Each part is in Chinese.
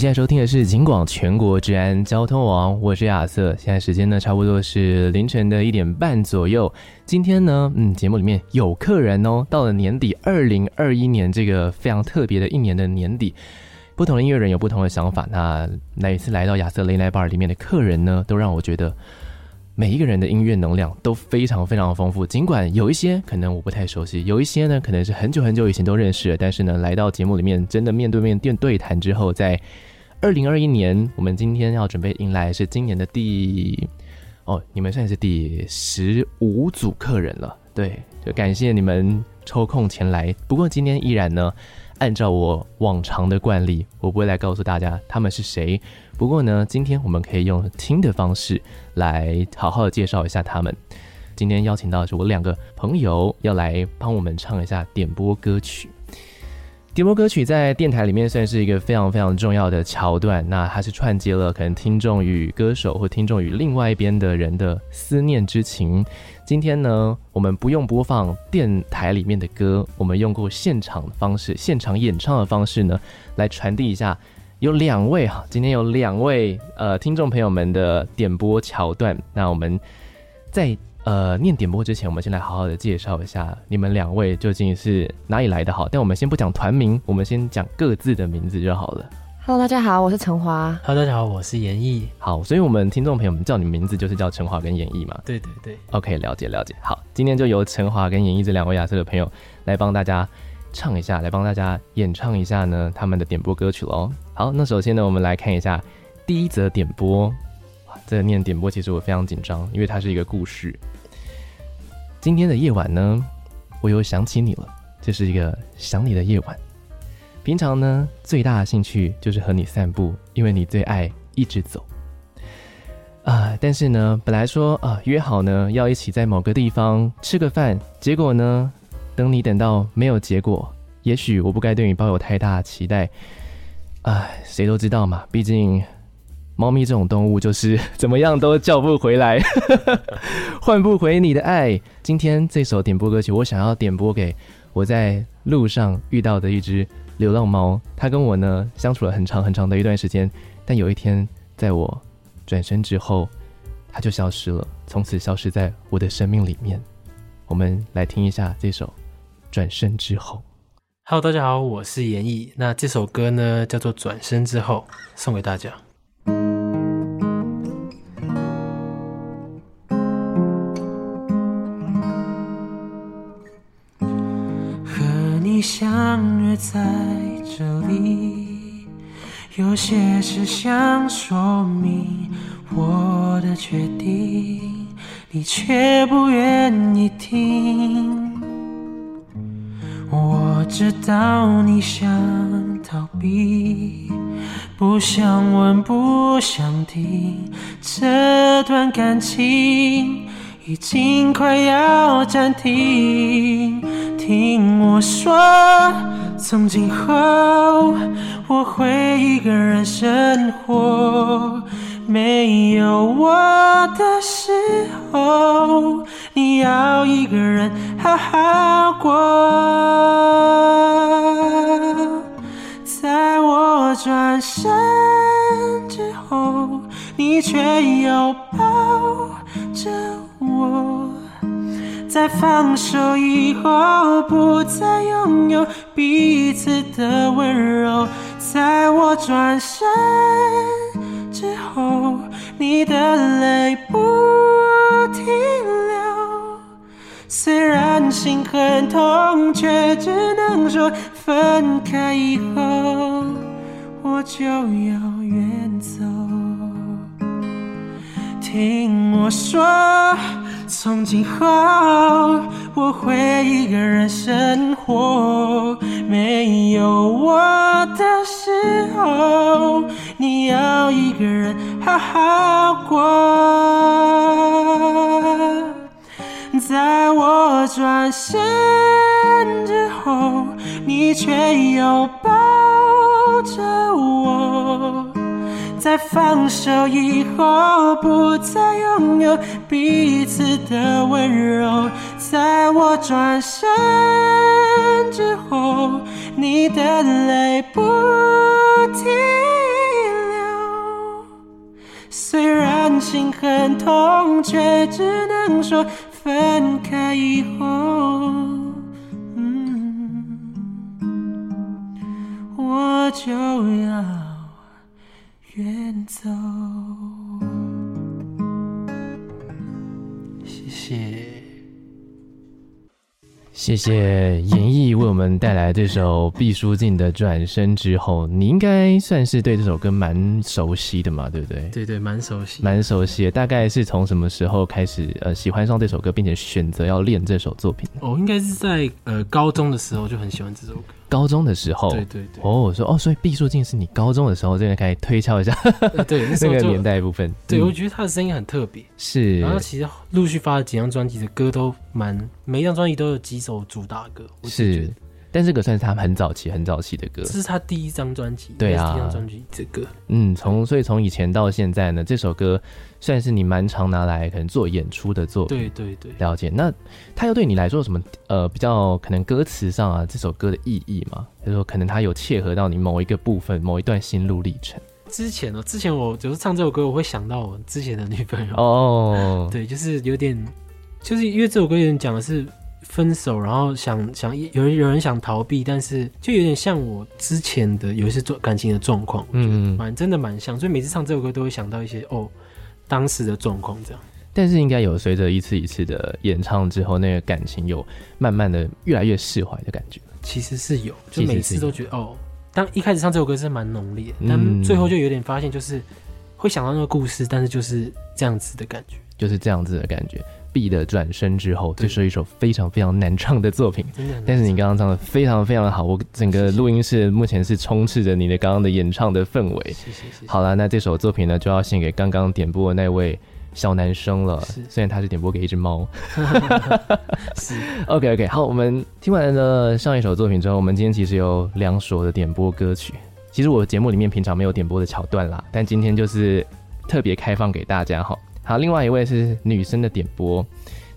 现在收听的是警广全国治安交通网，我是亚瑟。现在时间呢，差不多是凌晨的一点半左右。今天呢，嗯，节目里面有客人哦。到了年底，二零二一年这个非常特别的一年的年底，不同的音乐人有不同的想法。那每次来到亚瑟雷莱堡里面的客人呢，都让我觉得每一个人的音乐能量都非常非常丰富。尽管有一些可能我不太熟悉，有一些呢可能是很久很久以前都认识了，但是呢，来到节目里面真的面对面电对谈之后，在二零二一年，我们今天要准备迎来是今年的第哦，你们算是第十五组客人了。对，就感谢你们抽空前来。不过今天依然呢，按照我往常的惯例，我不会来告诉大家他们是谁。不过呢，今天我们可以用听的方式来好好的介绍一下他们。今天邀请到的是我两个朋友，要来帮我们唱一下点播歌曲。点播歌曲在电台里面算是一个非常非常重要的桥段，那它是串接了可能听众与歌手或听众与另外一边的人的思念之情。今天呢，我们不用播放电台里面的歌，我们用过现场的方式、现场演唱的方式呢，来传递一下。有两位哈，今天有两位呃听众朋友们的点播桥段，那我们在。呃，念点播之前，我们先来好好的介绍一下你们两位究竟是哪里来的。好，但我们先不讲团名，我们先讲各自的名字就好了。Hello，大家好，我是陈华。Hello，大家好，我是严艺。好，所以我们听众朋友们叫你们名字就是叫陈华跟严艺嘛？对对对。OK，了解了解。好，今天就由陈华跟严艺这两位亚瑟的朋友来帮大家唱一下，来帮大家演唱一下呢他们的点播歌曲喽。好，那首先呢，我们来看一下第一则点播。这个念点播其实我非常紧张，因为它是一个故事。今天的夜晚呢，我又想起你了。这是一个想你的夜晚。平常呢，最大的兴趣就是和你散步，因为你最爱一直走。啊，但是呢，本来说啊约好呢要一起在某个地方吃个饭，结果呢，等你等到没有结果，也许我不该对你抱有太大期待。唉，谁都知道嘛，毕竟。猫咪这种动物就是 怎么样都叫不回来，换不回你的爱。今天这首点播歌曲，我想要点播给我在路上遇到的一只流浪猫。它跟我呢相处了很长很长的一段时间，但有一天在我转身之后，它就消失了，从此消失在我的生命里面。我们来听一下这首《转身之后》。Hello，大家好，我是严艺。那这首歌呢叫做《转身之后》，送给大家。在这里，有些事想说明我的决定，你却不愿意听。我知道你想逃避，不想问，不想听，这段感情已经快要暂停。听我说，从今后我会一个人生活，没有我的时候，你要一个人好好过。在我转身之后，你却又抱着我。在放手以后，不再拥有彼此的温柔。在我转身之后，你的泪不停流。虽然心很痛，却只能说分开以后，我就要远走。听我说。从今后我会一个人生活，没有我的时候，你要一个人好好过。在我转身之后，你却又抱着我。在放手以后，不再拥有彼此的温柔。在我转身之后，你的泪不停流。虽然心很痛，却只能说分开以后，嗯，我就要。远走。谢谢，谢谢严艺为我们带来这首毕书尽的《转身之后》。你应该算是对这首歌蛮熟悉的嘛，对不对？对对，蛮熟悉，蛮熟悉的。大概是从什么时候开始呃喜欢上这首歌，并且选择要练这首作品？哦，应该是在呃高中的时候就很喜欢这首歌。高中的时候，对对对，哦，我说哦，所以毕书尽是你高中的时候，这边可以推敲一下，对，那，那个年代部分，对、嗯、我觉得他的声音很特别，是，然后其实陆续发了几张专辑的歌都蛮，每一张专辑都有几首主打歌，是，但这个算是他很早期、很早期的歌，这是他第一张专辑，对啊，第一张专辑这歌，嗯，从所以从以前到现在呢，这首歌。算是你蛮常拿来可能做演出的作品，对对对，了解。那它又对你来说有什么呃比较可能歌词上啊这首歌的意义吗？就是说可能它有切合到你某一个部分、某一段心路历程。之前呢，之前我就是唱这首歌，我会想到我之前的女朋友哦，对，就是有点，就是因为这首歌有点讲的是分手，然后想想有人有人想逃避，但是就有点像我之前的有一些状感情的状况，嗯，蛮真的蛮像，所以每次唱这首歌都会想到一些哦。当时的状况这样，但是应该有随着一次一次的演唱之后，那个感情有慢慢的越来越释怀的感觉。其实是有，就每次都觉得哦，当一开始唱这首歌是蛮浓烈，但最后就有点发现，就是会想到那个故事，但是就是这样子的感觉，就是这样子的感觉。毕的转身之后，这是一首非常非常难唱的作品，但是你刚刚唱的非常非常的好，我整个录音室目前是充斥着你的刚刚的演唱的氛围。好了，那这首作品呢，就要献给刚刚点播的那位小男生了。虽然他是点播给一只猫。是。OK OK，好，我们听完了上一首作品之后，我们今天其实有两首的点播歌曲。其实我的节目里面平常没有点播的桥段啦，但今天就是特别开放给大家哈。好，另外一位是女生的点播，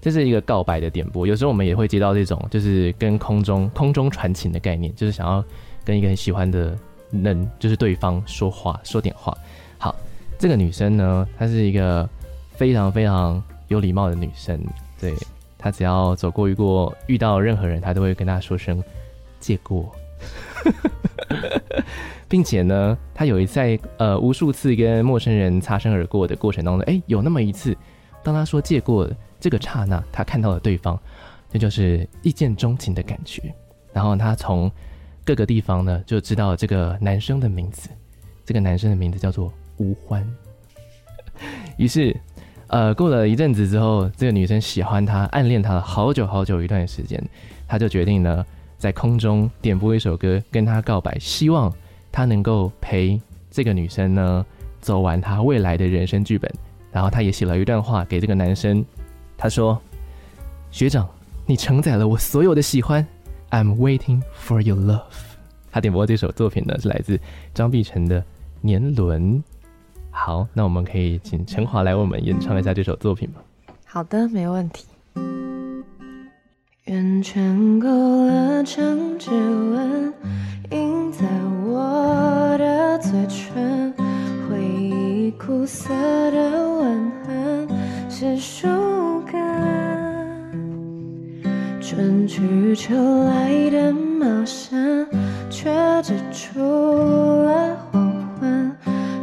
这是一个告白的点播。有时候我们也会接到这种，就是跟空中空中传情的概念，就是想要跟一个很喜欢的人，就是对方说话说点话。好，这个女生呢，她是一个非常非常有礼貌的女生，对，她只要走过遇过遇到任何人，她都会跟她说声借过。并且呢，他有一次在呃无数次跟陌生人擦身而过的过程当中，哎，有那么一次，当他说借过这个刹那，他看到了对方，那就是一见钟情的感觉。然后他从各个地方呢就知道这个男生的名字，这个男生的名字叫做吴欢。于是，呃，过了一阵子之后，这个女生喜欢他，暗恋他了好久好久一段时间，他就决定呢在空中点播一首歌跟他告白，希望。他能够陪这个女生呢走完他未来的人生剧本，然后他也写了一段话给这个男生，他说：“学长，你承载了我所有的喜欢，I'm waiting for your love。”他点播这首作品呢是来自张碧晨的《年轮》。好，那我们可以请陈华来为我们演唱一下这首作品吗？好的，没问题。圆圈勾勒成指纹，印在我的嘴唇，回忆苦涩的吻痕是树根，春去秋来的茂盛，却只出了黄昏，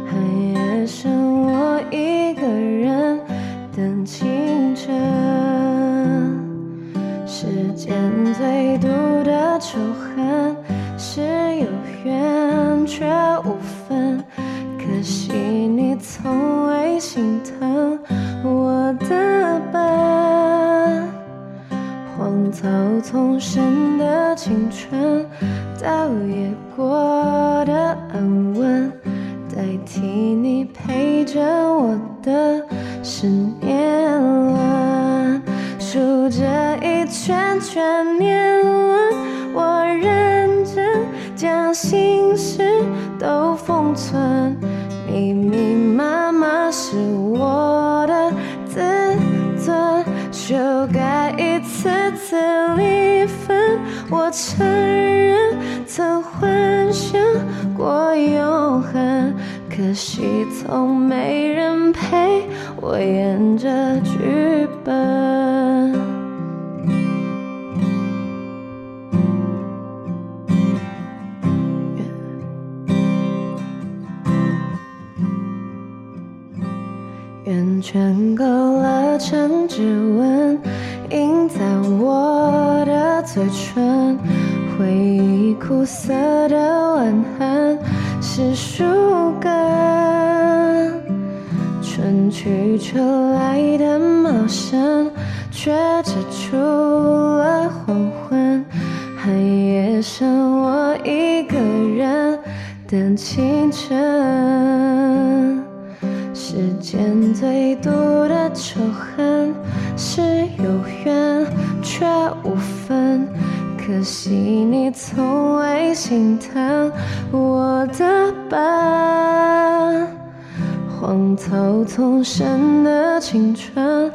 寒夜剩我一个人等清晨。最毒的仇恨是有缘却无分可惜你从未心疼。我的笨荒草丛生的青春倒也过我承认曾幻想过永恒，可惜从没人陪我演这剧本。圆圈勾勒成指纹，印在我嘴唇。回忆苦涩的吻痕是树根，春去秋来的茂盛，却遮住了黄昏。寒夜剩我一个人等清晨。世间最毒的仇恨是有缘却无分，可惜你从未心疼我的笨。荒草丛生的青春，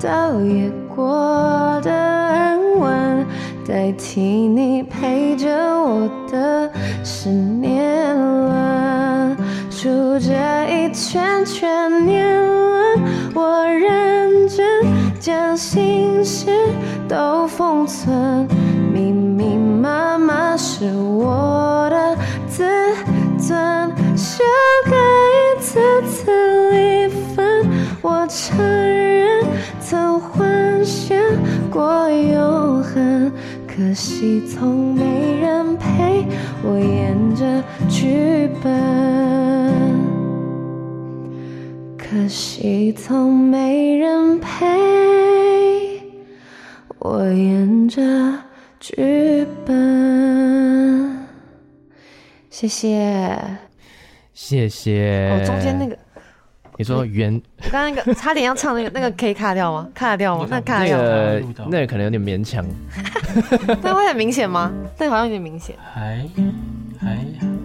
倒也过的安稳，代替你陪着我的是年轮。数着一圈圈年轮，我认真将心事都封存，密密麻麻是我的自尊，修改一次次离分，我承认曾幻想过永恒，可惜从没人陪我演着剧本。可惜从没人陪我演着剧本。谢谢，谢谢。哦，中间那个，你说原，刚刚那个 差点要唱那个，那个可以卡掉吗？卡得掉吗？那卡掉。那个那个可能有点勉强。那会很明显吗？那个好像有点明显。还还。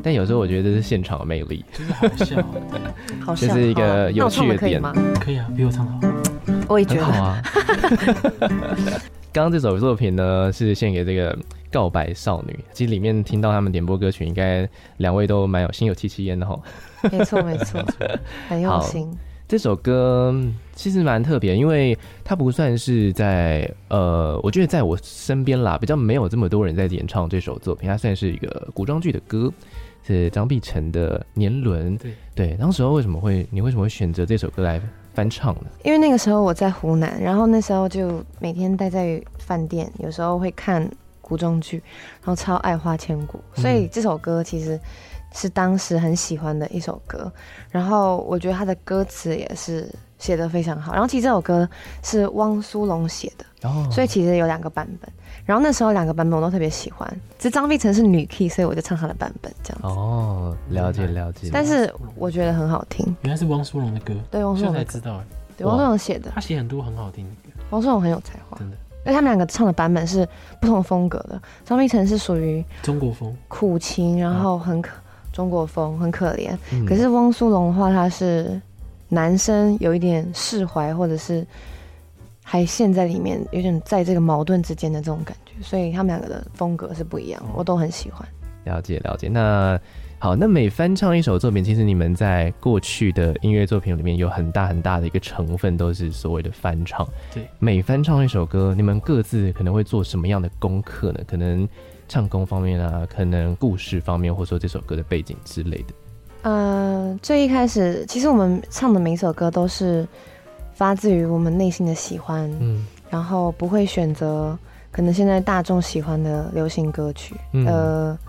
但有时候我觉得这是现场的魅力，真的好笑，好笑，就是一个有趣的点。可以啊，比我唱的好。我也觉得。好啊。刚刚这首作品呢，是献给这个告白少女。其实里面听到他们点播歌曲，应该两位都蛮有心有戚戚焉的哈。没错没错，很用心。这首歌其实蛮特别，因为它不算是在呃，我觉得在我身边啦，比较没有这么多人在演唱这首作品。它算是一个古装剧的歌。是张碧晨的《年轮》。对对，当时候为什么会你为什么会选择这首歌来翻唱呢？因为那个时候我在湖南，然后那时候就每天待在饭店，有时候会看古装剧，然后超爱花千骨，所以这首歌其实是当时很喜欢的一首歌。然后我觉得他的歌词也是写的非常好。然后其实这首歌是汪苏泷写的，哦，所以其实有两个版本。然后那时候两个版本我都特别喜欢，这张碧晨是女 key，所以我就唱她的版本这样子。哦，了解了解。但是我觉得很好听。原来是汪苏泷的歌，对，汪苏泷才知道。对，汪苏泷写的，他写很多很好听的歌。汪苏泷很有才华，真的。因为他们两个唱的版本是不同风格的。张碧晨是属于中国风，苦情，然后很可中国风，很可怜。可是汪苏泷的话，他是男生，有一点释怀，或者是。还陷在里面，有点在这个矛盾之间的这种感觉，所以他们两个的风格是不一样，我都很喜欢。了解了解，那好，那每翻唱一首作品，其实你们在过去的音乐作品里面有很大很大的一个成分都是所谓的翻唱。对，每翻唱一首歌，你们各自可能会做什么样的功课呢？可能唱功方面啊，可能故事方面，或者说这首歌的背景之类的。呃，最一开始，其实我们唱的每一首歌都是。发自于我们内心的喜欢，嗯，然后不会选择可能现在大众喜欢的流行歌曲，嗯、呃，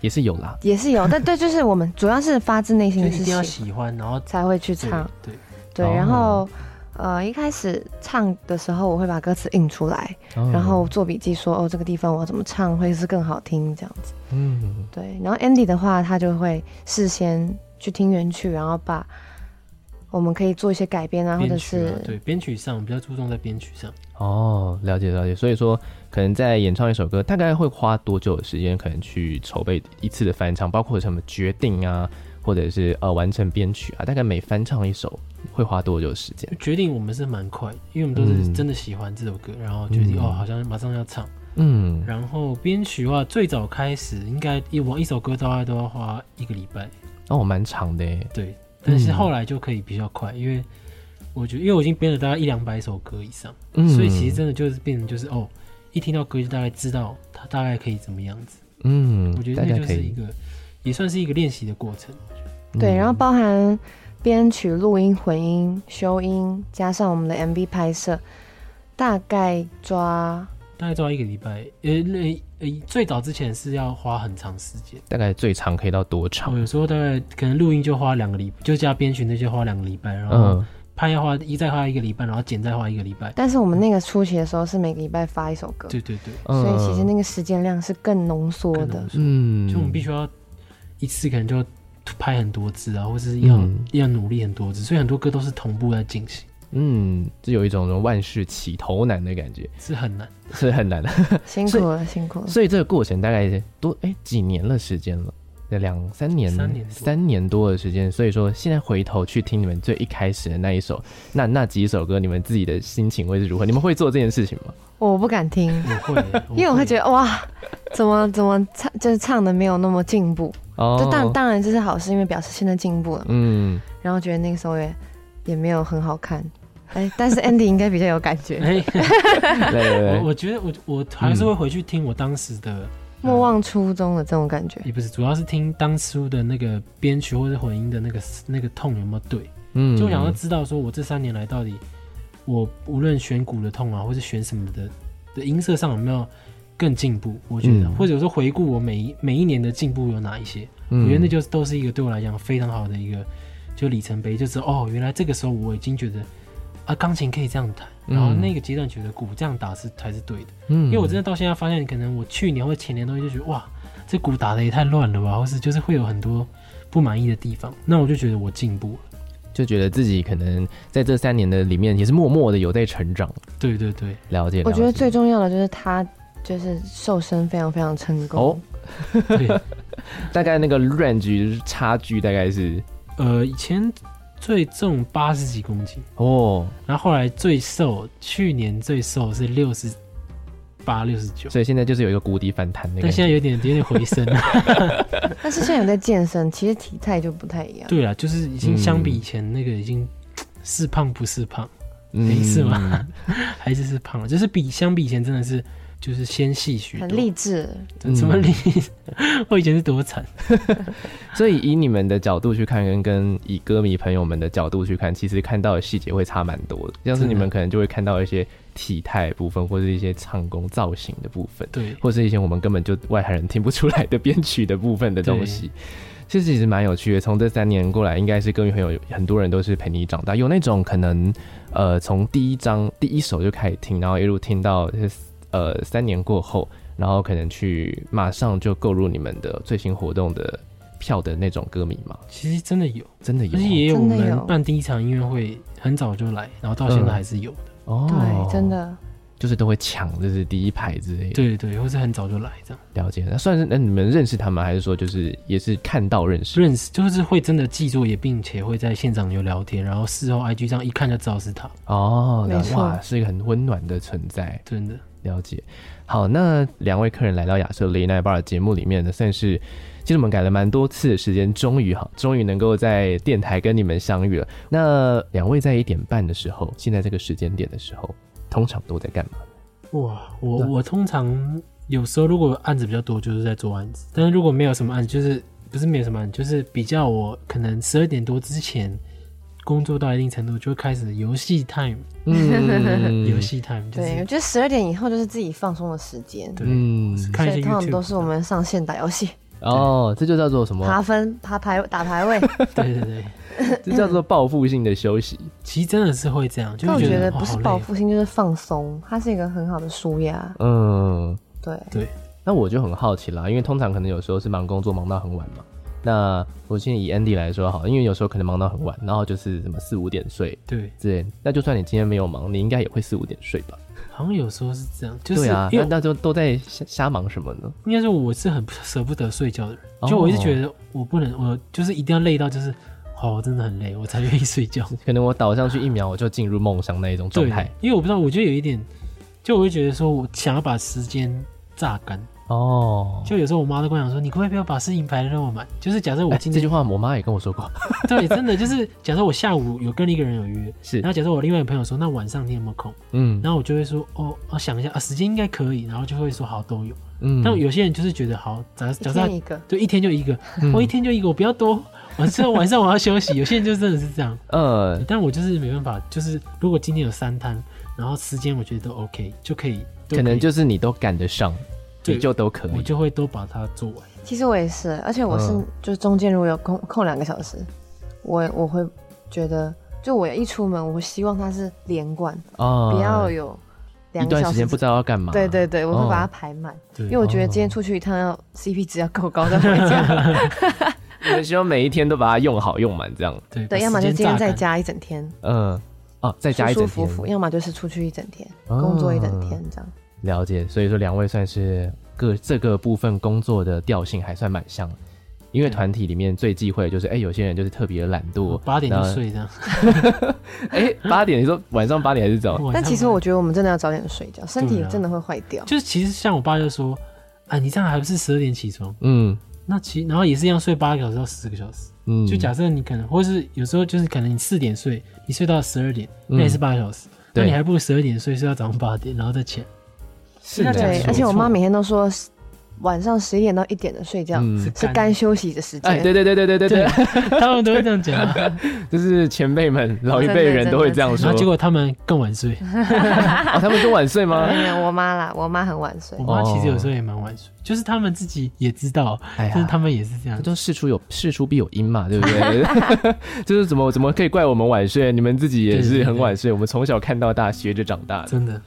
也是有啦，也是有，但对，就是我们 主要是发自内心的是一定要喜欢，然后才会去唱，对对，然后呃，一开始唱的时候，我会把歌词印出来，哦、然后做笔记说，哦，这个地方我要怎么唱会是更好听，这样子。嗯，对。然后 Andy 的话，他就会事先去听原曲，然后把我们可以做一些改编啊，啊或者是对编曲上比较注重在编曲上。哦，了解了解。所以说，可能在演唱一首歌，大概会花多久的时间，可能去筹备一次的翻唱，包括什么决定啊，或者是呃完成编曲啊，大概每翻唱一首。会花多久时间？决定我们是蛮快，因为我们都是真的喜欢这首歌，嗯、然后决定、嗯、哦，好像马上要唱。嗯，然后编曲的话，最早开始应该一我一首歌大概都要花一个礼拜。哦，蛮长的。对，但是后来就可以比较快，嗯、因为我觉得，因为我已经编了大概一两百首歌以上，嗯、所以其实真的就是变成就是哦，一听到歌就大概知道它大概可以怎么样子。嗯，我觉得那就是一个也算是一个练习的过程。对，然后包含。编曲、录音、混音、修音，加上我们的 MV 拍摄，大概抓大概抓一个礼拜。呃，那呃最早之前是要花很长时间，大概最长可以到多长？有时候大概可能录音就花两个礼拜，就加编曲那些花两个礼拜，然后拍要花一再花一个礼拜，然后剪再花一个礼拜。但是我们那个初期的时候是每个礼拜发一首歌，对对对，所以其实那个时间量是更浓缩的。嗯，就我们必须要一次可能就。拍很多次啊，或是要、嗯、要努力很多次，所以很多歌都是同步在进行。嗯，就有一种万事起头难的感觉，是很难，是很难的，辛苦了，辛苦了。所以这个过程大概多哎、欸、几年了时间了，两三年，三年三年多的时间。所以说现在回头去听你们最一开始的那一首，那那几首歌，你们自己的心情会是如何？你们会做这件事情吗？我不敢听，我会，因为我会觉得哇，怎么怎么唱，就是唱的没有那么进步。哦，这当当然这是好事，因为表示现在进步了。嗯，然后觉得那个时候也也没有很好看，哎，但是 Andy 应该比较有感觉。哎，我我觉得我我还是会回去听我当时的莫忘初衷的这种感觉。也不是，主要是听当初的那个编曲或者混音的那个那个痛有没有对。嗯，就想要知道说我这三年来到底我无论选鼓的痛啊，或是选什么的的音色上有没有。更进步，我觉得，嗯、或者说回顾我每一每一年的进步有哪一些，嗯、我觉得那就是都是一个对我来讲非常好的一个就里程碑，就是哦，原来这个时候我已经觉得啊，钢琴可以这样弹，嗯、然后那个阶段觉得鼓这样打是才是对的，嗯，因为我真的到现在发现，可能我去年或前年东西就觉得哇，这鼓打得也太乱了吧，或是就是会有很多不满意的地方，那我就觉得我进步了，就觉得自己可能在这三年的里面也是默默的有在成长，对对对，了解。了解。我觉得最重要的就是他。就是瘦身非常非常成功哦，对，大概那个 range 差距大概是，呃，以前最重八十几公斤哦，然后后来最瘦，去年最瘦是六十八、六十九，所以现在就是有一个谷底反弹那个，但现在有点有点回升了，但是现在有在健身，其实体态就不太一样。对啊，就是已经相比以前那个已经是胖不是胖，没事吗？还是是胖了，就是比相比以前真的是。就是纤细许多，很励志。怎么励 我以前是多惨。所以以你们的角度去看，跟跟以歌迷朋友们的角度去看，其实看到的细节会差蛮多的。像是你们可能就会看到一些体态部分，或者一些唱功造型的部分，对，或是一些我们根本就外行人听不出来的编曲的部分的东西。其实其实蛮有趣的。从这三年过来，应该是歌迷朋友很多人都是陪你长大。有那种可能，呃，从第一章第一首就开始听，然后一路听到。呃，三年过后，然后可能去马上就购入你们的最新活动的票的那种歌迷吗？其实真的有，真的有，而且也有我们办第一场音乐会很早就来，然后到现在还是有的。哦，对，真的。就是都会抢，就是第一排之类的。对对，或是很早就来这样。了解，那算是那你们认识他们，还是说就是也是看到认识？认识就是会真的记住也，并且会在现场有聊天，然后事后 IG 上一看就知道是他。哦，没错，哇，是一个很温暖的存在，真的了解。好，那两位客人来到亚瑟雷奈巴尔节目里面呢，算是其实我们改了蛮多次的时间，终于哈，终于能够在电台跟你们相遇了。那两位在一点半的时候，现在这个时间点的时候，通常都在干嘛？哇，我我通常有时候如果案子比较多，就是在做案子；但是如果没有什么案子，就是不是没有什么案子，就是比较我可能十二点多之前工作到一定程度，就会开始游戏 time。嗯，游戏 time。对，我觉得十二点以后就是自己放松的时间。对，嗯，所以通常都是我们上线打游戏。哦，这就叫做什么？爬分、爬排、打排位。对对对，这叫做报复性的休息。其实真的是会这样，就我觉得得不是报复性，就是放松，它是一个很好的舒压。嗯，对对。那我就很好奇啦，因为通常可能有时候是忙工作忙到很晚嘛。那我现在以 Andy 来说好，因为有时候可能忙到很晚，然后就是什么四五点睡，对，对。那就算你今天没有忙，你应该也会四五点睡吧？好像有时候是这样，就是对啊，那那就都在瞎瞎忙什么呢？应该是我是很舍不得睡觉的人，就我一直觉得我不能，我就是一定要累到就是，哦，我真的很累，我才愿意睡觉。可能我倒上去一秒，我就进入梦乡那一种状态。因为我不知道，我觉得有一点，就我会觉得说我想要把时间榨干。哦，就有时候我妈都跟我讲说，你可不可以不要把事情排得那么满？就是假设我今天、欸、这句话，我妈也跟我说过。对，真的就是假设我下午有跟一个人有约，是，然后假设我另外一个朋友说，那晚上你有没有空？嗯，然后我就会说，哦，我想一下啊，时间应该可以，然后就会说好都有。嗯，但有些人就是觉得好，假假设一个，对，一天就一个，嗯、我一天就一个，我不要多。晚 上晚上我要休息。有些人就真的是这样，呃，但我就是没办法，就是如果今天有三摊，然后时间我觉得都 OK，就可以，可以可能就是你都赶得上。对，就都可以，我就会都把它做完。其实我也是，而且我是，嗯、就是中间如果有空空两个小时，我我会觉得，就我一出门，我希望它是连贯，哦，不要有两个小时，一段时间不知道要干嘛。对对对，我会把它排满，哦，因为我觉得今天出去一趟要 CP 值要够高再回家。你们希望每一天都把它用好用满，这样。对对，要么就今天在家一整天，嗯，哦，再加一整天，舒舒服服，要么就是出去一整天，哦，工作一整天这样。了解，所以说两位算是各这个部分工作的调性还算蛮像，因为团体里面最忌讳的就是，哎、欸，有些人就是特别的懒惰，八点就睡这样。哎、欸，八点，你说晚上八点还是早？但其实我觉得我们真的要早点睡觉，身体真的会坏掉。就是其实像我爸就说，啊，你这样还不是十二点起床？嗯，那其然后也是一样睡八个小时到十个小时。嗯，就假设你可能，或是有时候就是可能你四点睡，你睡到十二点，那也是八个小时。那、嗯、你还不如十二点睡，睡到早上八点，然后再起来。是的，对，而且我妈每天都说，晚上十一点到一点的睡觉是该休息的时间。哎，对对对对对对对，他们都会这样讲，就是前辈们、老一辈人都会这样说。结果他们更晚睡，他们更晚睡吗？没有，我妈啦，我妈很晚睡。我妈其实有时候也蛮晚睡，就是他们自己也知道，就是他们也是这样。都事出有事出必有因嘛，对不对？就是怎么怎么可以怪我们晚睡？你们自己也是很晚睡，我们从小看到大，学着长大的，真的。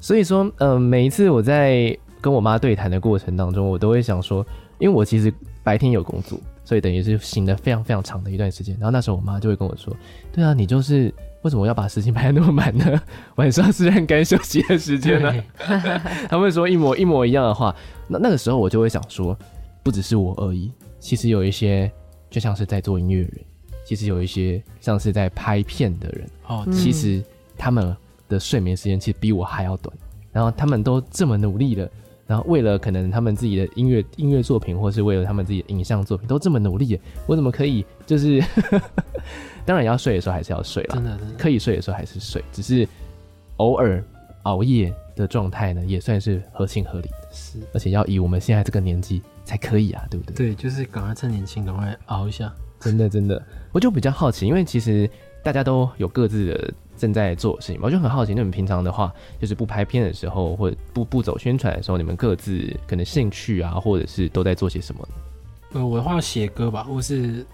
所以说，嗯、呃，每一次我在跟我妈对谈的过程当中，我都会想说，因为我其实白天有工作，所以等于是醒了非常非常长的一段时间。然后那时候我妈就会跟我说：“对啊，你就是为什么要把事情排得那么满呢？晚上是很该休息的时间呢。”他们说一模一模一样的话。那那个时候我就会想说，不只是我而已，其实有一些就像是在做音乐人，其实有一些像是在拍片的人，哦，其实他们。的睡眠时间其实比我还要短，然后他们都这么努力的，然后为了可能他们自己的音乐音乐作品，或是为了他们自己的影像作品，都这么努力，我怎么可以就是？当然要睡的时候还是要睡了，真的，真的可以睡的时候还是睡，只是偶尔熬夜的状态呢，也算是合情合理的。是，而且要以我们现在这个年纪才可以啊，对不对？对，就是赶快趁年轻，赶快熬一下。真的，真的，我就比较好奇，因为其实大家都有各自的。正在做的事情，我就很好奇，那你们平常的话，就是不拍片的时候，或者不不走宣传的时候，你们各自可能兴趣啊，或者是都在做些什么呢？呃，我的话写歌吧，或是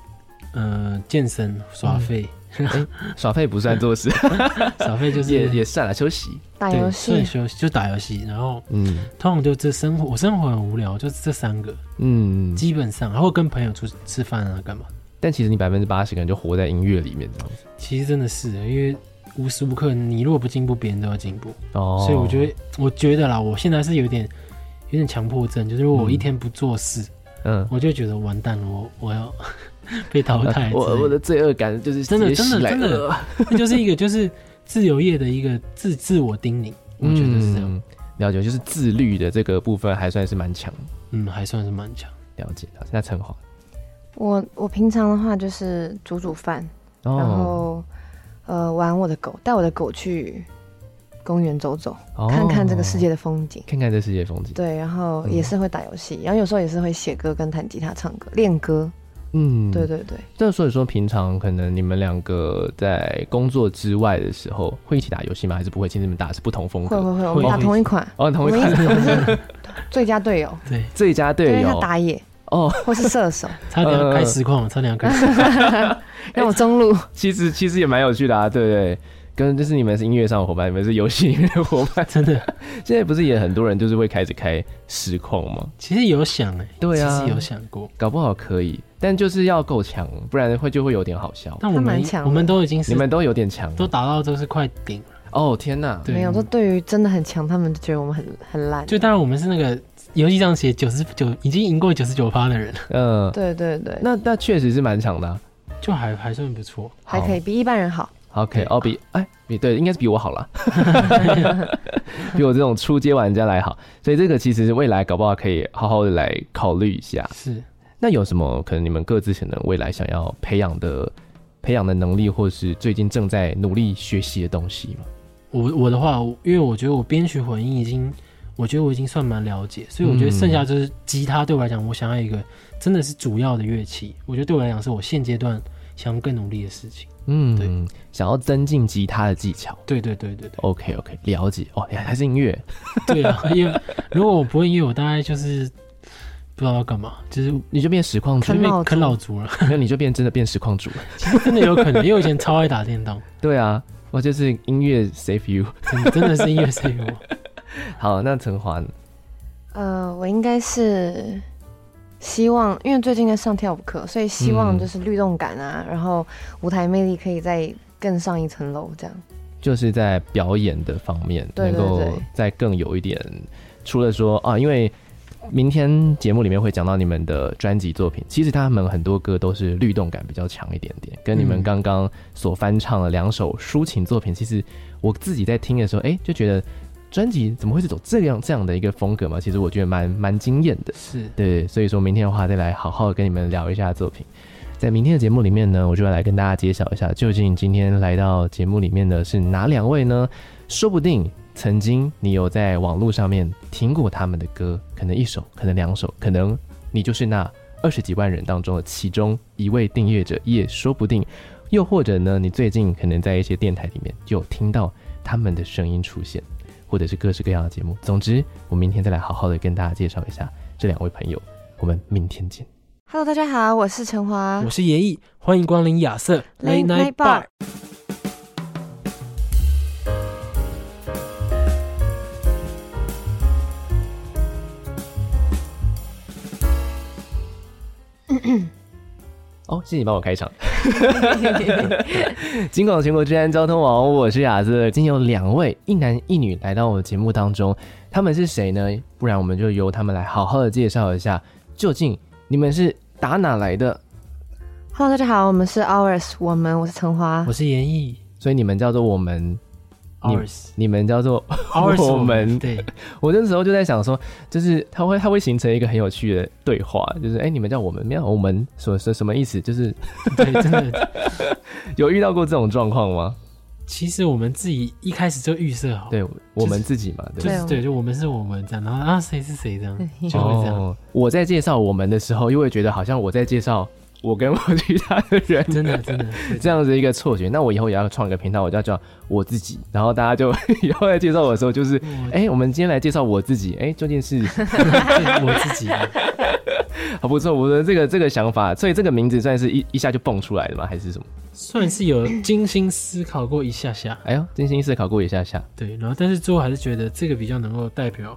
呃健身耍废、嗯欸。耍废不算做事，耍废就是也也算了，休息打游戏，休息就打游戏。然后嗯，通常就这生活，我生活很无聊，就这三个，嗯，基本上，然后跟朋友出去吃饭啊，干嘛？但其实你百分之八十可能就活在音乐里面这样子。其实真的是，因为。无时无刻，你如果不进步，别人都要进步。哦，所以我觉得，我觉得啦，我现在是有点，有点强迫症，就是如果我一天不做事，嗯，我就觉得完蛋了，我我要 被淘汰。我我的罪恶感就是真的真的真的，那就是一个就是自由业的一个自自我叮咛，我觉得是这样。嗯，了解，就是自律的这个部分还算是蛮强。嗯，还算是蛮强。了解，那陈华，我我平常的话就是煮煮饭，哦，然后。呃，玩我的狗，带我的狗去公园走走，哦，看看这个世界的风景，看看这世界风景。对，然后也是会打游戏，嗯，然后有时候也是会写歌跟弹吉他、唱歌、练歌。嗯，对对对。这所以说，平常可能你们两个在工作之外的时候，会一起打游戏吗？还是不会？其实你们打是不同风格。会会会，我们打同一款。哦，同一款。最佳队友。对，最佳队友。他打野。哦，或是射手，差点要开实况，呃、差点要开实况，让我中路。其实其实也蛮有趣的啊，对不对？跟就是你们是音乐上的伙伴，你们是游戏里面的伙伴，真的。现在不是也很多人就是会开始开实况吗？其实有想哎、欸，对啊，其实有想过，搞不好可以，但就是要够强，不然会就会有点好笑。但我们我们都已经是你们都有点强，都达到都是快顶了。哦天哪，没有，都对于真的很强，他们就觉得我们很很烂。就当然我们是那个游戏上写九十九，已经赢过九十九趴的人。嗯，对对对，那那确实是蛮强的、啊，就还还算不错，还可以比一般人好。OK，哦，比哎，比对，应该是比我好了，比我这种初阶玩家来好，所以这个其实是未来搞不好可以好好的来考虑一下。是，那有什么可能你们各自可能未来想要培养的培养的能力，或是最近正在努力学习的东西吗？我我的话，因为我觉得我编曲混音已经，我觉得我已经算蛮了解，所以我觉得剩下就是吉他对我来讲，我想要一个真的是主要的乐器，我觉得对我来讲是我现阶段想要更努力的事情。嗯，对，想要增进吉他的技巧。对对对对对。OK OK，了解。哦，还是音乐。对啊，因为如果我不会音乐，我大概就是不知道要干嘛，就是你就变实况主，变啃老族了。没有，你就变真的变实况主了。其实真的有可能，因为我以前超爱打电动。对啊，我就是音乐 save you，真的真的是音乐 save you。好，那陈华？呃，我应该是。希望，因为最近在上跳舞课，所以希望就是律动感啊，嗯、然后舞台魅力可以再更上一层楼，这样。就是在表演的方面，能够再更有一点。除了说啊，因为明天节目里面会讲到你们的专辑作品，其实他们很多歌都是律动感比较强一点点，跟你们刚刚所翻唱的两首抒情作品，其实我自己在听的时候，哎，就觉得。专辑怎么会是走这样这样的一个风格嘛？其实我觉得蛮蛮惊艳的，是对，所以说明天的话再来好好的跟你们聊一下作品。在明天的节目里面呢，我就要来跟大家揭晓一下，究竟今天来到节目里面的是哪两位呢？说不定曾经你有在网络上面听过他们的歌，可能一首，可能两首，可能你就是那二十几万人当中的其中一位订阅者，也说不定。又或者呢，你最近可能在一些电台里面就有听到他们的声音出现。或者是各式各样的节目，总之，我明天再来好好的跟大家介绍一下这两位朋友。我们明天见。Hello，大家好，我是陈华，我是严艺，欢迎光临亚瑟 Late Night Bar。哦，谢谢你帮我开场。金广全国治安交通网，我是雅子。今天有两位一男一女来到我的节目当中，他们是谁呢？不然我们就由他们来好好的介绍一下，究竟你们是打哪来的？Hello，大家好，我们是 Ours，我们我是陈华，我是严毅，所以你们叫做我们。Ours，你们叫做 Ours，我们。对，我那时候就在想说，就是他会他会形成一个很有趣的对话，就是哎、欸，你们叫我们，没有我们，说说什么意思？就是对，真的 有遇到过这种状况吗？其实我们自己一开始就预设好，对我们自己嘛，对就是对，就我们是我们这样，然后啊，谁是谁这样，就会这样。哦、我在介绍我们的时候，又会觉得好像我在介绍。我跟我其他的人真的真的这样子一个错觉，那我以后也要创一个频道，我就要叫我自己，然后大家就 以后来介绍我的时候，就是哎、欸，我们今天来介绍我自己，哎、欸，究竟是 我自己，好不错，我的这个这个想法，所以这个名字算是一一下就蹦出来的吗？还是什么？算是有精心思考过一下下，哎呦，精心思考过一下下，对，然后但是最后还是觉得这个比较能够代表，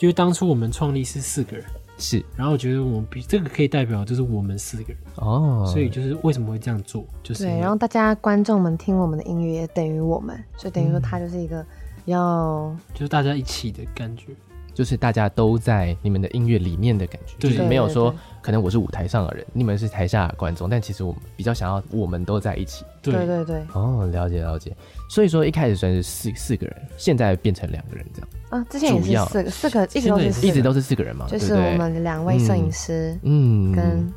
因为当初我们创立是四个人。是，然后我觉得我们比这个可以代表就是我们四个人。哦，所以就是为什么会这样做，就是对，然后大家观众们听我们的音乐也等于我们，所以等于说它就是一个要就是大家一起的感觉，就是大家都在你们的音乐里面的感觉，就是没有说可能我是舞台上的人，你们是台下的观众，但其实我们比较想要我们都在一起，对。对对，哦，了解了解，所以说一开始算是四四个人，现在变成两个人这样。啊，之前也是四个，四个一直都是一直都是四个人嘛，就是我们两位摄影师，嗯，跟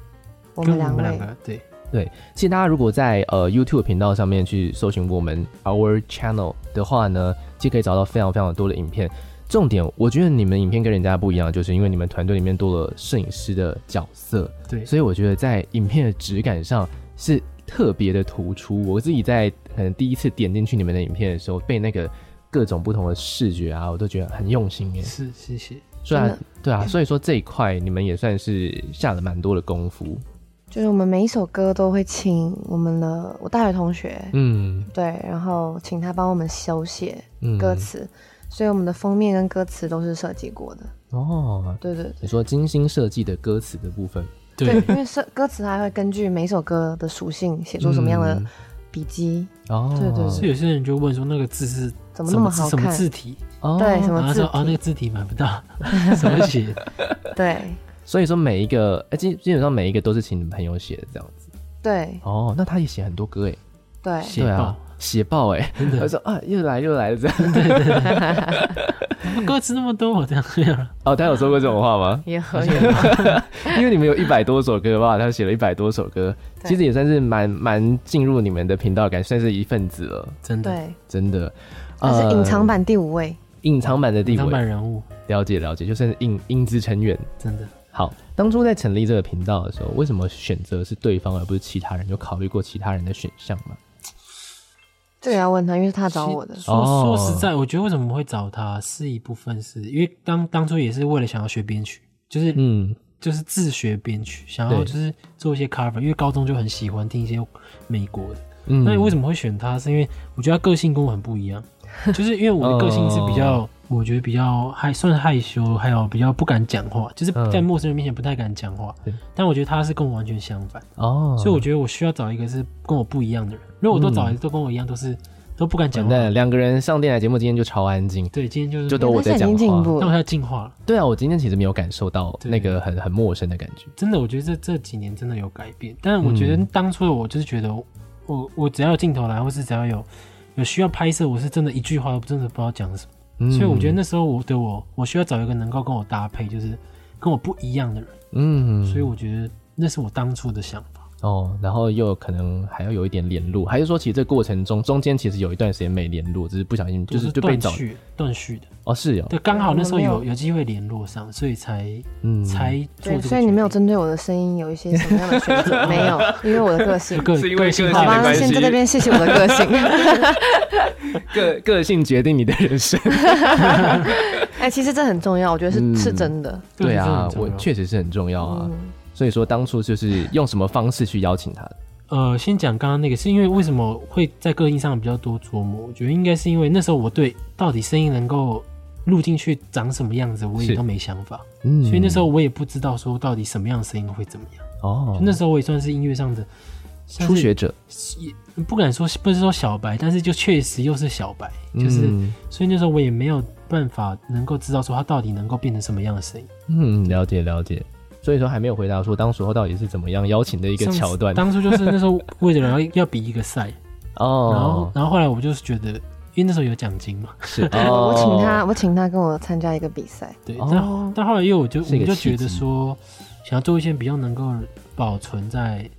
我们两位，对。对。其实大家如果在呃 YouTube 频道上面去搜寻我们 Our Channel 的话呢，其实可以找到非常非常多的影片。重点，我觉得你们影片跟人家不一样，就是因为你们团队里面多了摄影师的角色，对，所以我觉得在影片的质感上是特别的突出。我自己在可能第一次点进去你们的影片的时候，被那个。各种不同的视觉啊，我都觉得很用心耶。是，谢谢。虽然对啊，所以说这一块你们也算是下了蛮多的功夫。就是我们每一首歌都会请我们的我大学同学，嗯，对，然后请他帮我们手写歌词，嗯，所以我们的封面跟歌词都是设计过的。哦，对，对对，你说精心设计的歌词的部分，对，对因为设歌词还会根据每首歌的属性写出什么样的笔记。哦，对对，所以有些人就问说那个字是怎么那么好看？什么字体？哦，对，什么字哦，那个字体买不到，怎么写？对。所以说每一个，哎，基基本上每一个都是请你朋友写的这样子。对。哦，那他也写很多歌哎。对。写爆，写爆哎！他说啊，又来又来了这样。对对对。歌词那么多，我这样。哦，他有说过这种话吗？也可以。因为你们有一百多首歌吧，他写了一百多首歌，其实也算是蛮蛮进入你们的频道感，算是一份子了。真的。对。真的。他是隐藏版第五位。隐藏版的第五位。隐藏版人物。了解了解，就算是影影子成员。真的。好，当初在成立这个频道的时候，为什么选择是对方而不是其他人？有考虑过其他人的选项吗？这个要问他，因为是他找我的。说说实在，我觉得为什么会找他，是一部分是因为当当初也是为了想要学编曲，就是嗯，就是自学编曲，想要就是做一些 cover，因为高中就很喜欢听一些美国的。嗯，那你为什么会选他？是因为我觉得他个性跟我很不一样，就是因为我的个性是比较。哦我觉得比较害，算害羞，还有比较不敢讲话，就是在陌生人面前不太敢讲话。嗯、但我觉得他是跟我完全相反哦，所以我觉得我需要找一个是跟我不一样的人。如果我都找一个都跟我一样，都是都不敢讲话。对，两个人上电台节目今天就超安静。对，今天就是就都我在讲话，那我要进化了。对啊，我今天其实没有感受到那个很很陌生的感觉。真的，我觉得这这几年真的有改变。但是我觉得当初的我就是觉得我，我我我只要有镜头来，或是只要有有需要拍摄，我是真的一句话都真的不知道讲什么。所以我觉得那时候我的我，我需要找一个能够跟我搭配，就是跟我不一样的人。嗯，所以我觉得那是我当初的想法。哦，然后又可能还要有一点联络，还是说其实这过程中中间其实有一段时间没联络，只是不小心就是就被找断续断续的。哦，是有，对，刚好那时候有有机会联络上，所以才嗯才做这个。所以你没有针对我的声音有一些什么样的选择？没有，因为我的个性，是因为个性好吧，先在那边谢谢我的个性。个个性决定你的人生。哎，其实这很重要，我觉得是是真的。对啊，我确实是很重要啊。所以说，当初就是用什么方式去邀请他的？呃，先讲刚刚那个，是因为为什么会在个性上比较多琢磨？我觉得应该是因为那时候我对到底声音能够录进去长什么样子，我也都没想法。嗯，所以那时候我也不知道说到底什么样的声音会怎么样。哦，那时候我也算是音乐上的初学者，也不敢说不是说小白，但是就确实又是小白，就是、嗯、所以那时候我也没有办法能够知道说它到底能够变成什么样的声音。嗯，了解了解。所以说还没有回答说当时候到底是怎么样邀请的一个桥段。当初就是那时候为了要要比一个赛哦，然后然后后来我就是觉得，因为那时候有奖金嘛，是 哦，我请他我请他跟我参加一个比赛。对，但、哦、但后来因为我就我就觉得说，想要做一些比较能够保存在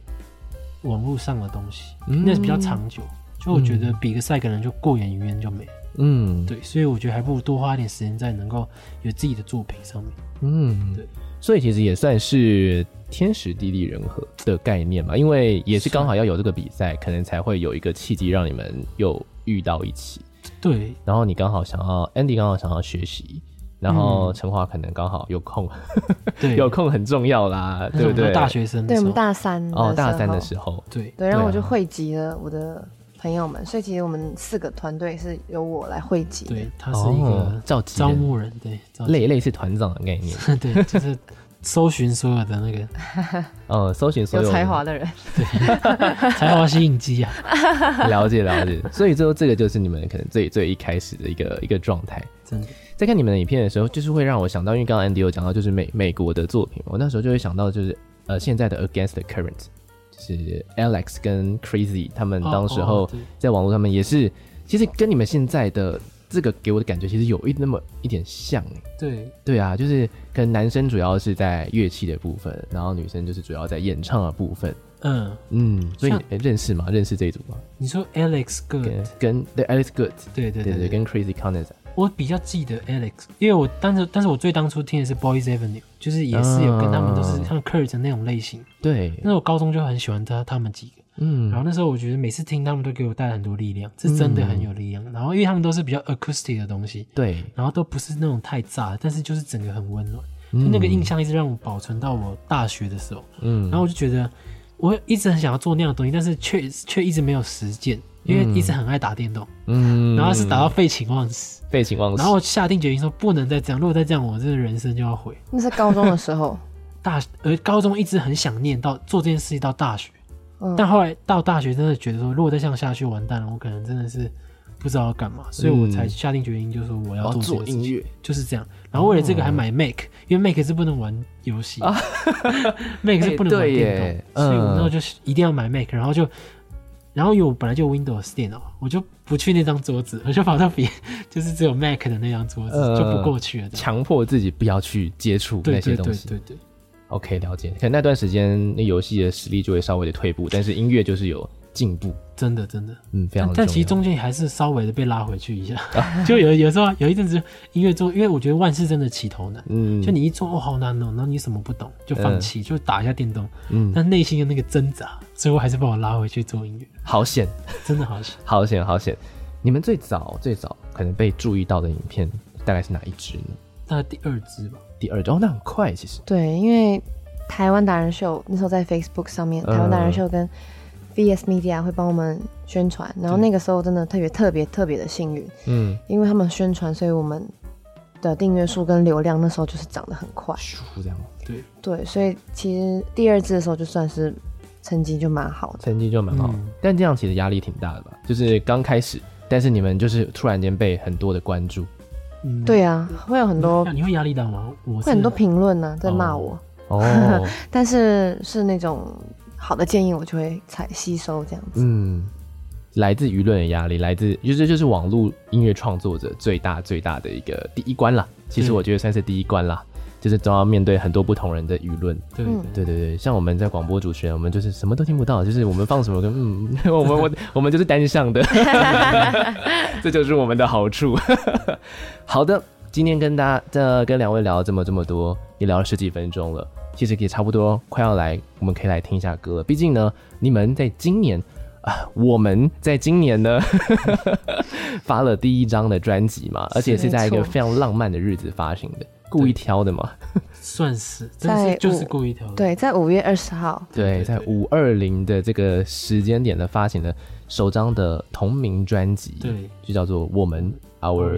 网络上的东西，嗯、那是比较长久。就我觉得比个赛可能就过眼云烟就没了。嗯，对，所以我觉得还不如多花一点时间在能够有自己的作品上面。嗯，对。所以其实也算是天时地利人和的概念嘛，因为也是刚好要有这个比赛，可能才会有一个契机让你们又遇到一起。对，然后你刚好想要，Andy 刚好想要学习，然后陈华可能刚好有空，对，有空很重要啦，对不对？大学生，对我们大三哦，大三的时候，对。对，然后我就汇集了我的朋友们，所以其实我们四个团队是由我来汇集。对，他是一个召集招募人，对，类类似团长的概念，对，就是。搜寻所有的那个，呃，搜寻所有有才华的人，对，才华吸引机啊，了解了解。所以最后这个就是你们可能最最一开始的一个一个状态。真的，在看你们的影片的时候，就是会让我想到，因为刚刚 Andy 有讲到，就是美美国的作品，我那时候就会想到，就是呃，现在的 Against the Current，就是 Alex 跟 Crazy 他们当时候在网络上面也是，其实跟你们现在的。这个给我的感觉其实有一那么一点像，对对啊，就是可能男生主要是在乐器的部分，然后女生就是主要在演唱的部分。嗯嗯，所以你认识吗？认识这一组吗？你说 Alex Good 跟对 Alex Good，对对对对，跟 Crazy Connors。我比较记得 Alex，因为我当时但是我最当初听的是 Boys Avenue，就是也是有跟他们都是像 Kurt 那种类型。对，那我高中就很喜欢他他们几个。嗯，然后那时候我觉得每次听他们都给我带来很多力量，是真的很有力量。嗯、然后因为他们都是比较 acoustic 的东西，对，然后都不是那种太炸，但是就是整个很温暖，嗯、就那个印象一直让我保存到我大学的时候。嗯，然后我就觉得我一直很想要做那样的东西，但是却却一直没有实践，因为一直很爱打电动，嗯，然后是打到废寝忘食，废寝忘食。然后下定决心说不能再这样，如果再这样，我这个人生就要毁。那是高中的时候，大而高中一直很想念到做这件事情到大学。但后来到大学，真的觉得说，如果再这样下去，完蛋了，我可能真的是不知道要干嘛，所以我才下定决心，就是说我要做，做音乐，就是这样。然后为了这个还买 Mac，因为 Mac 是不能玩游戏。啊，Mac 是不能玩电动，所以我那时候就一定要买 Mac。然后就，然后因为我本来就 Windows 电脑，我就不去那张桌子，我就跑到别 就是只有 Mac 的那张桌子就不过去了，强迫自己不要去接触那些东西，对对对。OK，了解。可能那段时间，那游戏的实力就会稍微的退步，但是音乐就是有进步。真的，真的，嗯，非常。但其实中间还是稍微的被拉回去一下，就有有时候有一阵子音乐做，因为我觉得万事真的起头难，嗯，就你一做哦好难哦，然后你什么不懂就放弃，就打一下电动，嗯，但内心的那个挣扎，最后还是把我拉回去做音乐。好险，真的好险，好险，好险！你们最早最早可能被注意到的影片大概是哪一支呢？大概第二支吧。第二周哦，那很快其实。对，因为。台湾达人秀那时候在 Facebook 上面，台湾达人秀跟 VS Media 会帮我们宣传，然后那个时候真的特别特别特别的幸运，嗯，因为他们宣传，所以我们的订阅数跟流量那时候就是涨得很快，这样，对。对，所以其实第二次的时候就算是成绩就蛮好的，成绩就蛮好，嗯、但这样其实压力挺大的吧？就是刚开始，但是你们就是突然间被很多的关注，嗯，对啊，会有很多，你会压力大吗？我会很多评论呢，在骂我。哦哦，但是是那种好的建议，我就会采吸收这样子。嗯，来自舆论的压力，来自就是就是网络音乐创作者最大最大的一个第一关啦。其实我觉得算是第一关啦，嗯、就是都要面对很多不同人的舆论。对对对对，像我们在广播主持人，我们就是什么都听不到，就是我们放什么歌嗯，我们我我们就是单向的 这就是我们的好处。好的。今天跟大家、呃、跟两位聊了这么这么多，也聊了十几分钟了，其实也差不多快要来，我们可以来听一下歌了。毕竟呢，你们在今年啊，我们在今年呢发了第一张的专辑嘛，而且是在一个非常浪漫的日子发行的，故意挑的嘛，算是，在是就是故意挑的。对，在五月二十号，对，在五二零的这个时间点的发行的首张的同名专辑，对，就叫做《我们 Our》。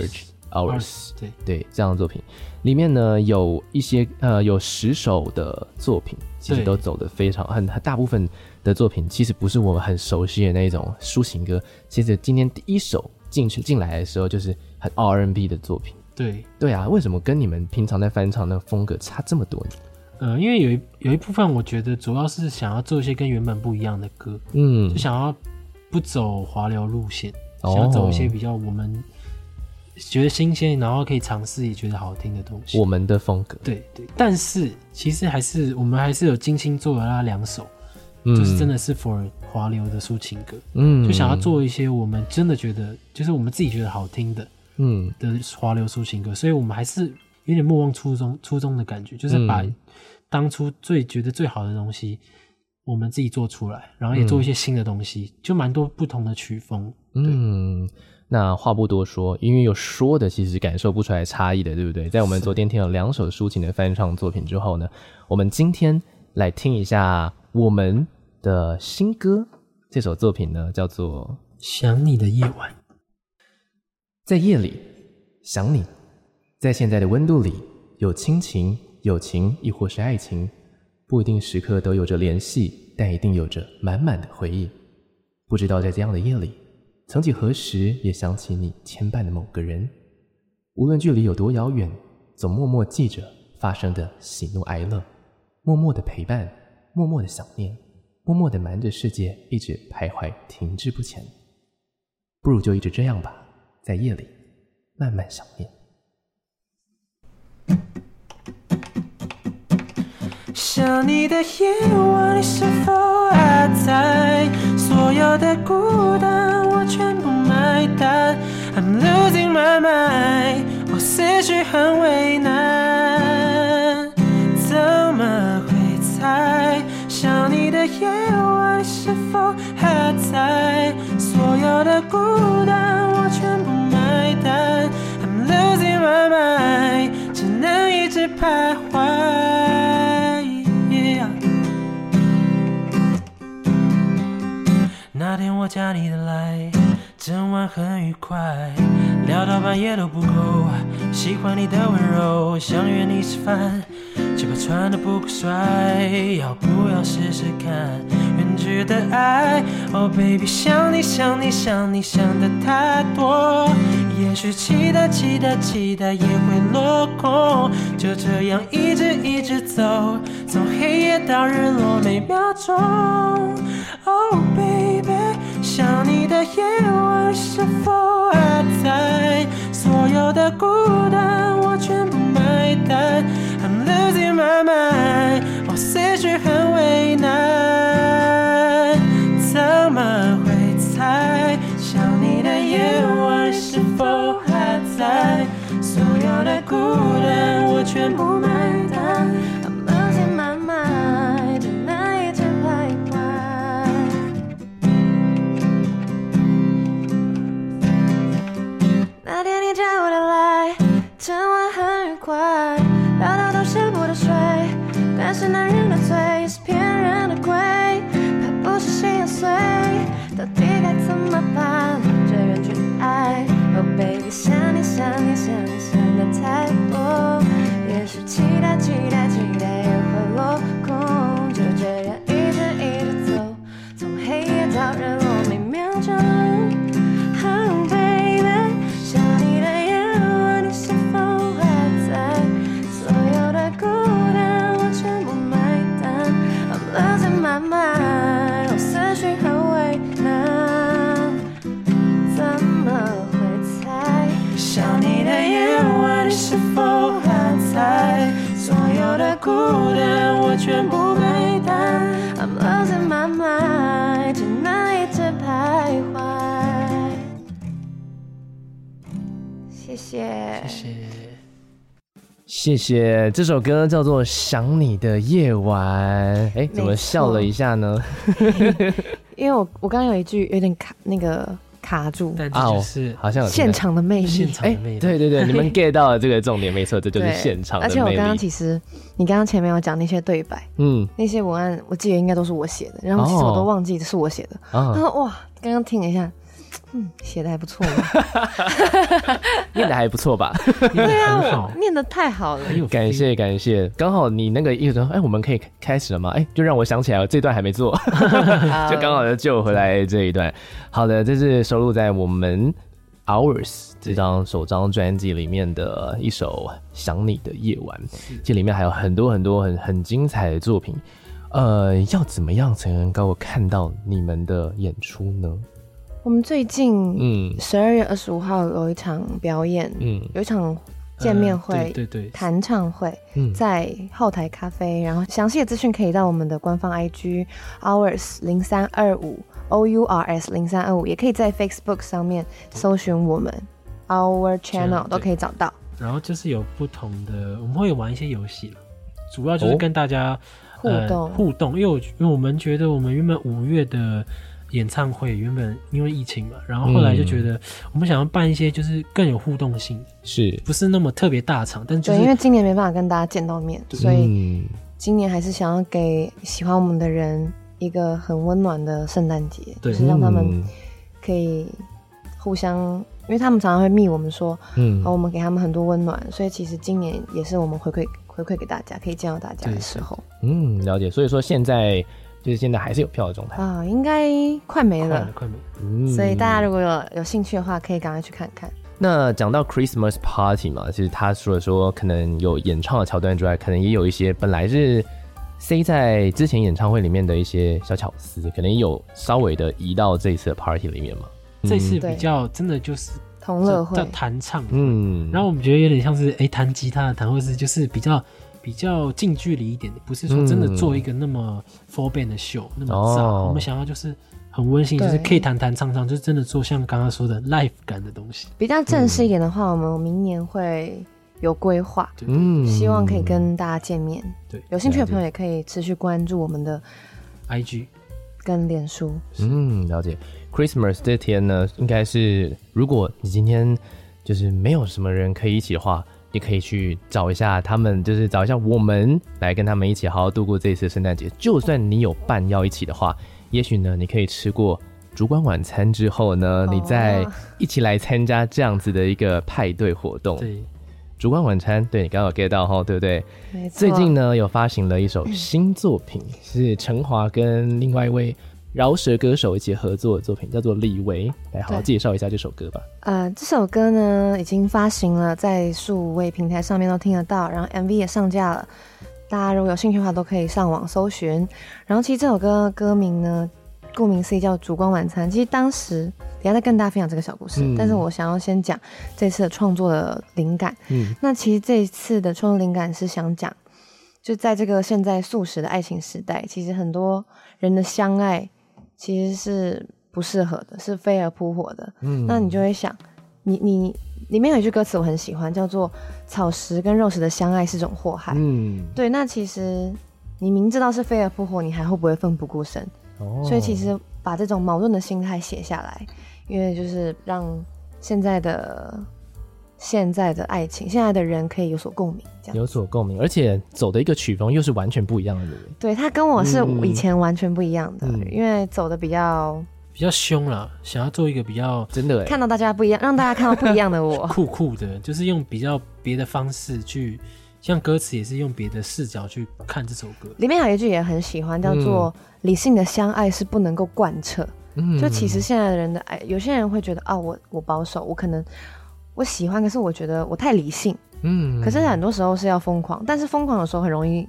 Ours，对对，这样的作品里面呢，有一些呃，有十首的作品，其实都走的非常很，很大部分的作品其实不是我们很熟悉的那一种抒情歌。其实今天第一首进去进来的时候，就是很 R N B 的作品。对对啊，为什么跟你们平常在翻唱的风格差这么多呢？呃，因为有一有一部分，我觉得主要是想要做一些跟原本不一样的歌，嗯，就想要不走华流路线，想要走一些比较我们。觉得新鲜，然后可以尝试也觉得好听的东西。我们的风格，对对。但是其实还是我们还是有精心做了那两首，嗯、就是真的是 for 华流的抒情歌。嗯，就想要做一些我们真的觉得，就是我们自己觉得好听的，嗯的华流抒情歌。所以我们还是有点莫忘初衷，初衷的感觉，就是把当初最觉得最好的东西，我们自己做出来，然后也做一些新的东西，就蛮多不同的曲风。嗯。那话不多说，因为有说的，其实感受不出来差异的，对不对？在我们昨天听了两首抒情的翻唱作品之后呢，我们今天来听一下我们的新歌。这首作品呢，叫做《想你的夜晚》。在夜里想你，在现在的温度里，有亲情、友情，亦或是爱情，不一定时刻都有着联系，但一定有着满满的回忆。不知道在这样的夜里。曾几何时，也想起你牵绊的某个人，无论距离有多遥远，总默默记着发生的喜怒哀乐，默默的陪伴，默默的想念，默默的瞒着世界，一直徘徊停滞不前。不如就一直这样吧，在夜里慢慢想念。想你的夜晚，你是否还在？所有的孤单。我全部买单，I'm losing my mind，我思绪很为难，怎么会猜？想你的夜晚，是否还在，所有的孤单我全部买单。I'm losing my mind，只能一直徘徊。Yeah. 那天我加你的来，整晚很愉快，聊到半夜都不够。喜欢你的温柔，想约你吃饭。却怕穿的不够帅，要不要试试看远距的爱？Oh baby，想你想你想你想的太多，也许期待期待期待也会落空，就这样一直一直走，从黑夜到日落每秒钟。Oh baby，想你的夜晚是谢谢，这首歌叫做《想你的夜晚》。哎，怎么笑了一下呢？因为我我刚刚有一句有点卡，那个卡住。啊，是好像有现场的魅力。现场的魅力。对对对，你们 get 到了这个重点，没错，这就是现场的魅力。而且我刚刚其实，你刚刚前面有讲那些对白，嗯，那些文案，我记得应该都是我写的，然后其实我都忘记是我写的。他说：“哇，刚刚听了一下。”嗯，写的还不错，念的还不错吧？对啊，念的太好了，感谢感谢。刚好你那个意思说，哎，我们可以开始了吗？哎，就让我想起来了，这段还没做，就刚好就救回来这一段。好的，这是收录在我们 Hours 这张首张专辑里面的一首《想你的夜晚》，这里面还有很多很多很很精彩的作品。呃，要怎么样才能够看到你们的演出呢？我们最近，嗯，十二月二十五号有一场表演，嗯，有一场见面会，对对，弹唱会，嗯在后台咖啡。然后详细的资讯可以到我们的官方 IG Ours 零三二五 O U R S 零三二五，也可以在 Facebook 上面搜寻我们 Our Channel 都可以找到。然后就是有不同的，我们会玩一些游戏，主要就是跟大家互动互动，因为我因为我们觉得我们原本五月的。演唱会原本因为疫情嘛，然后后来就觉得我们想要办一些就是更有互动性，是不是那么特别大场？但就是对，因为今年没办法跟大家见到面，所以今年还是想要给喜欢我们的人一个很温暖的圣诞节，就是让他们可以互相，因为他们常常会密我们说，嗯，我们给他们很多温暖，所以其实今年也是我们回馈回馈给大家，可以见到大家的时候。嗯，了解。所以说现在。就是现在还是有票的状态啊，应该快没了，快没了。嗯，所以大家如果有有兴趣的话，可以赶快去看看。那讲到 Christmas Party 嘛，其实他除了说可能有演唱的桥段之外，可能也有一些本来是塞在之前演唱会里面的一些小巧思，可能也有稍微的移到这一次的 Party 里面嘛。这次比较真的就是同乐会，叫弹唱，嗯，然后我们觉得有点像是哎弹吉他的弹，或是就是比较。比较近距离一点的，不是说真的做一个那么 full band 的秀，嗯、那么炸。哦、我们想要就是很温馨，就是可以弹弹唱唱，就是真的做像刚刚说的 life 感的东西。比较正式一点的话，嗯、我们明年会有规划，嗯，希望可以跟大家见面。对，有兴趣的朋友也可以持续关注我们的 IG。跟脸书。嗯，了解。Christmas 这天呢，应该是如果你今天就是没有什么人可以一起的话，你可以去找一下他们，就是找一下我们来跟他们一起好好度过这一次圣诞节。就算你有伴要一起的话，也许呢，你可以吃过烛光晚餐之后呢，你再一起来参加这样子的一个派对活动。对，烛光晚餐，对，你刚好 get 到哈，对不对？最近呢，有发行了一首新作品，是陈华跟另外一位。饶舌歌手一起合作的作品叫做李维，来好好介绍一下这首歌吧。呃，这首歌呢已经发行了，在数位平台上面都听得到，然后 MV 也上架了，大家如果有兴趣的话都可以上网搜寻。然后其实这首歌歌名呢，顾名思义叫《烛光晚餐》。其实当时等下再跟大家分享这个小故事，嗯、但是我想要先讲这次的创作的灵感。嗯，那其实这一次的创作灵感是想讲，就在这个现在素食的爱情时代，其实很多人的相爱。其实是不适合的，是飞蛾扑火的。嗯，那你就会想，你你里面有一句歌词我很喜欢，叫做“草食跟肉食的相爱是种祸害”。嗯，对。那其实你明知道是飞蛾扑火，你还会不会奋不顾身？哦，所以其实把这种矛盾的心态写下来，因为就是让现在的。现在的爱情，现在的人可以有所共鸣，这样有所共鸣，而且走的一个曲风又是完全不一样的人。对，他跟我是以前完全不一样的，嗯、因为走的比较比较凶了，想要做一个比较真的看到大家不一样，让大家看到不一样的我，酷酷的，就是用比较别的方式去，像歌词也是用别的视角去看这首歌。里面有一句也很喜欢，叫做“理性的相爱是不能够贯彻”。嗯，就其实现在的人的爱，有些人会觉得啊，我我保守，我可能。我喜欢，可是我觉得我太理性，嗯，可是很多时候是要疯狂，但是疯狂的时候很容易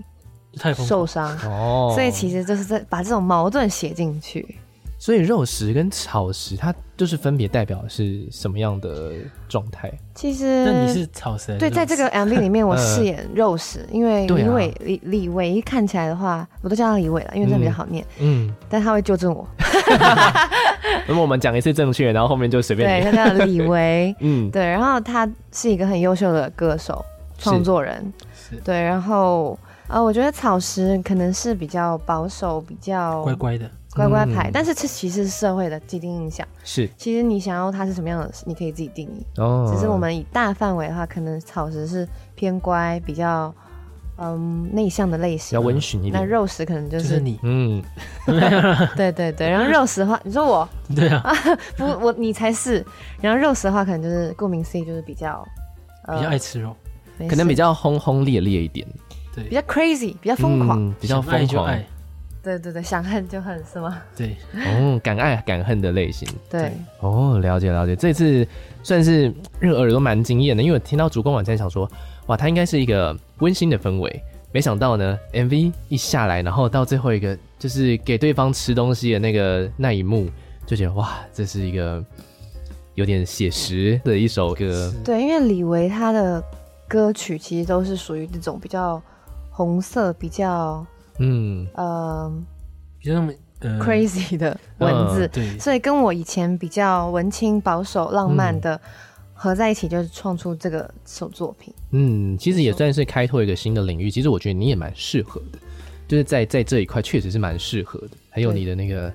受伤。哦，所以其实就是在把这种矛盾写进去。所以肉食跟草食，它就是分别代表是什么样的状态？其实那你是草食，对，在这个 MV 里面我饰演肉食，因为李伟李李维看起来的话，我都叫他李伟了，因为这样比较好念，嗯，但他会纠正我。那么我们讲一次正确，然后后面就随便。对，他叫李维，嗯，对，然后他是一个很优秀的歌手、创作人，对，然后呃，我觉得草食可能是比较保守、比较乖乖的。乖乖牌，嗯、但是这其实是社会的既定印象。是，其实你想要它是什么样的，你可以自己定义。哦，只是我们以大范围的话，可能草食是偏乖，比较嗯内向的类型，比较温驯一点。那肉食可能就是，就是你，嗯，对对对。然后肉食的话，你说我，对啊，不，我你才是。然后肉食的话，可能就是顾名思义，就是比较、呃、比较爱吃肉，可能比较轰轰烈烈一点，对，比较 crazy，比较疯狂，嗯、比较疯狂。对对对，想恨就恨是吗？对，哦，敢爱敢恨的类型。对，哦，了解了解。这次算是热耳朵蛮惊艳的，因为我听到烛光晚餐想说，哇，它应该是一个温馨的氛围。没想到呢，MV 一下来，然后到最后一个就是给对方吃东西的那个那一幕，就觉得哇，这是一个有点写实的一首歌。对，因为李维他的歌曲其实都是属于这种比较红色，比较。嗯呃，比较呃 crazy 的文字，嗯、对，所以跟我以前比较文青、保守、浪漫的合在一起，就是创出这个首作品。嗯，其实也算是开拓一个新的领域。其实我觉得你也蛮适合的，就是在在这一块确实是蛮适合的。还有你的那个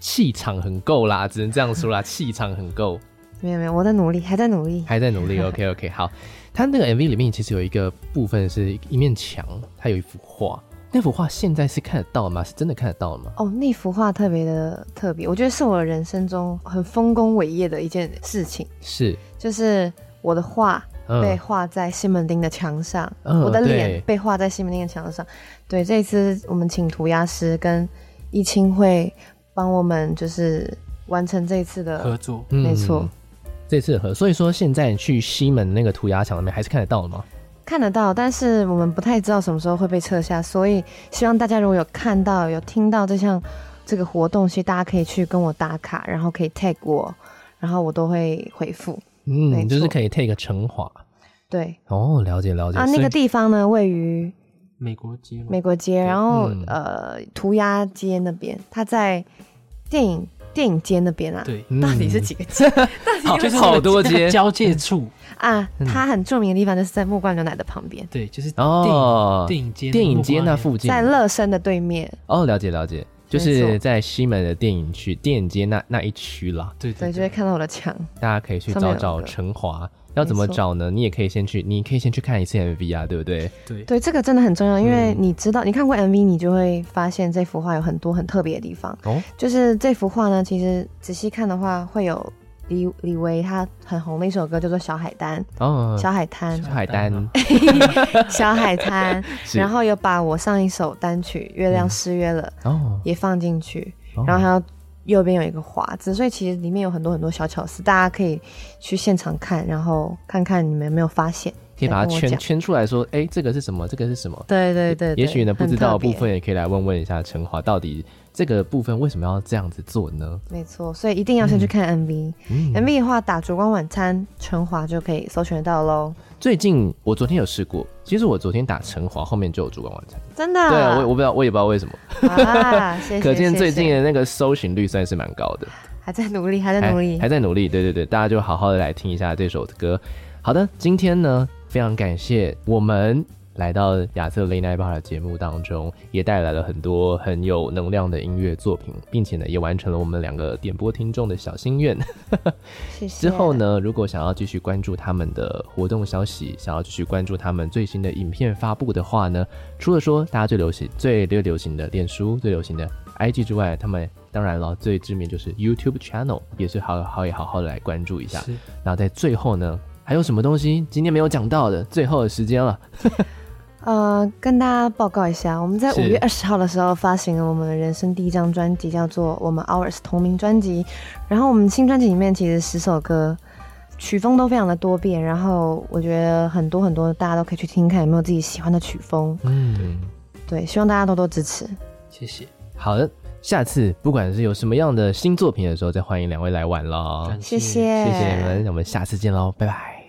气场很够啦，只能这样说啦，气场很够。没有没有，我在努力，还在努力，还在努力。OK OK，好。他那个 MV 里面其实有一个部分是一面墙，它有一幅画。那幅画现在是看得到吗？是真的看得到吗？哦，那幅画特别的特别，我觉得是我人生中很丰功伟业的一件事情。是，就是我的画被画在西门町的墙上，嗯、我的脸被画在西门町的墙上。对，这一次我们请涂鸦师跟易清会帮我们，就是完成这一次的合作。没错、嗯，这次的合作，所以说现在去西门那个涂鸦墙那边还是看得到的吗？看得到，但是我们不太知道什么时候会被撤下，所以希望大家如果有看到、有听到这项这个活动，其实大家可以去跟我打卡，然后可以 tag 我，然后我都会回复。嗯，就是可以 tag 成华。对，哦，了解了解。啊，那个地方呢，位于美国街，美国街，然后、嗯、呃，涂鸦街那边，它在电影电影街那边啊。对，到底是几个街？嗯、到底是好多街 交界处。啊，它很著名的地方就是在木瓜牛奶的旁边，对，就是电影、哦、电影街电影街那附近，在乐山的对面。哦，了解了解，就是在西门的电影区、电影街那那一区啦。对对，对，就会看到我的墙。大家可以去找找陈华。要怎么找呢？你也可以先去，你可以先去看一次 MV 啊，对不对？对对，这个真的很重要，因为你知道，嗯、你看过 MV，你就会发现这幅画有很多很特别的地方。哦，就是这幅画呢，其实仔细看的话，会有李李维他很红的一首歌叫做《小海滩》哦，小海滩，小海滩，小海滩。然后有把我上一首单曲《月亮失约了》哦也放进去，哦、然后还有。右边有一个华子，所以其实里面有很多很多小巧思，大家可以去现场看，然后看看你们有没有发现，可以把它圈圈出来说，哎、欸，这个是什么？这个是什么？对对对，对，也许呢不知道的部分也可以来问问一下陈华，到底这个部分为什么要这样子做呢？没错，所以一定要先去看 MV，MV、嗯、的话打烛光晚餐陈华就可以搜寻得到喽。最近我昨天有试过，其实我昨天打陈华后面就有烛光晚餐，真的、啊？对啊，我我不知道，我也不知道为什么。啊，谢谢。可见最近的那个搜寻率算是蛮高的。还在努力，还在努力，还，还在努力。对对对，大家就好好的来听一下这首歌。好的，今天呢，非常感谢我们。来到亚瑟 Late Night Bar 的节目当中，也带来了很多很有能量的音乐作品，并且呢，也完成了我们两个点播听众的小心愿。谢谢。之后呢，如果想要继续关注他们的活动消息，想要继续关注他们最新的影片发布的话呢，除了说大家最流行、最最流行的脸书、最流行的 IG 之外，他们当然了，最知名就是 YouTube Channel，也是好好也好好的来关注一下。是。然后在最后呢，还有什么东西今天没有讲到的？最后的时间了。呃，跟大家报告一下，我们在五月二十号的时候发行了我们的人生第一张专辑，叫做《我们 Hours》同名专辑。然后我们新专辑里面其实十首歌，曲风都非常的多变。然后我觉得很多很多大家都可以去听看有没有自己喜欢的曲风。嗯，对，希望大家多多支持，谢谢。好的，下次不管是有什么样的新作品的时候，再欢迎两位来玩喽。谢谢，谢谢你们，我们下次见喽，拜拜。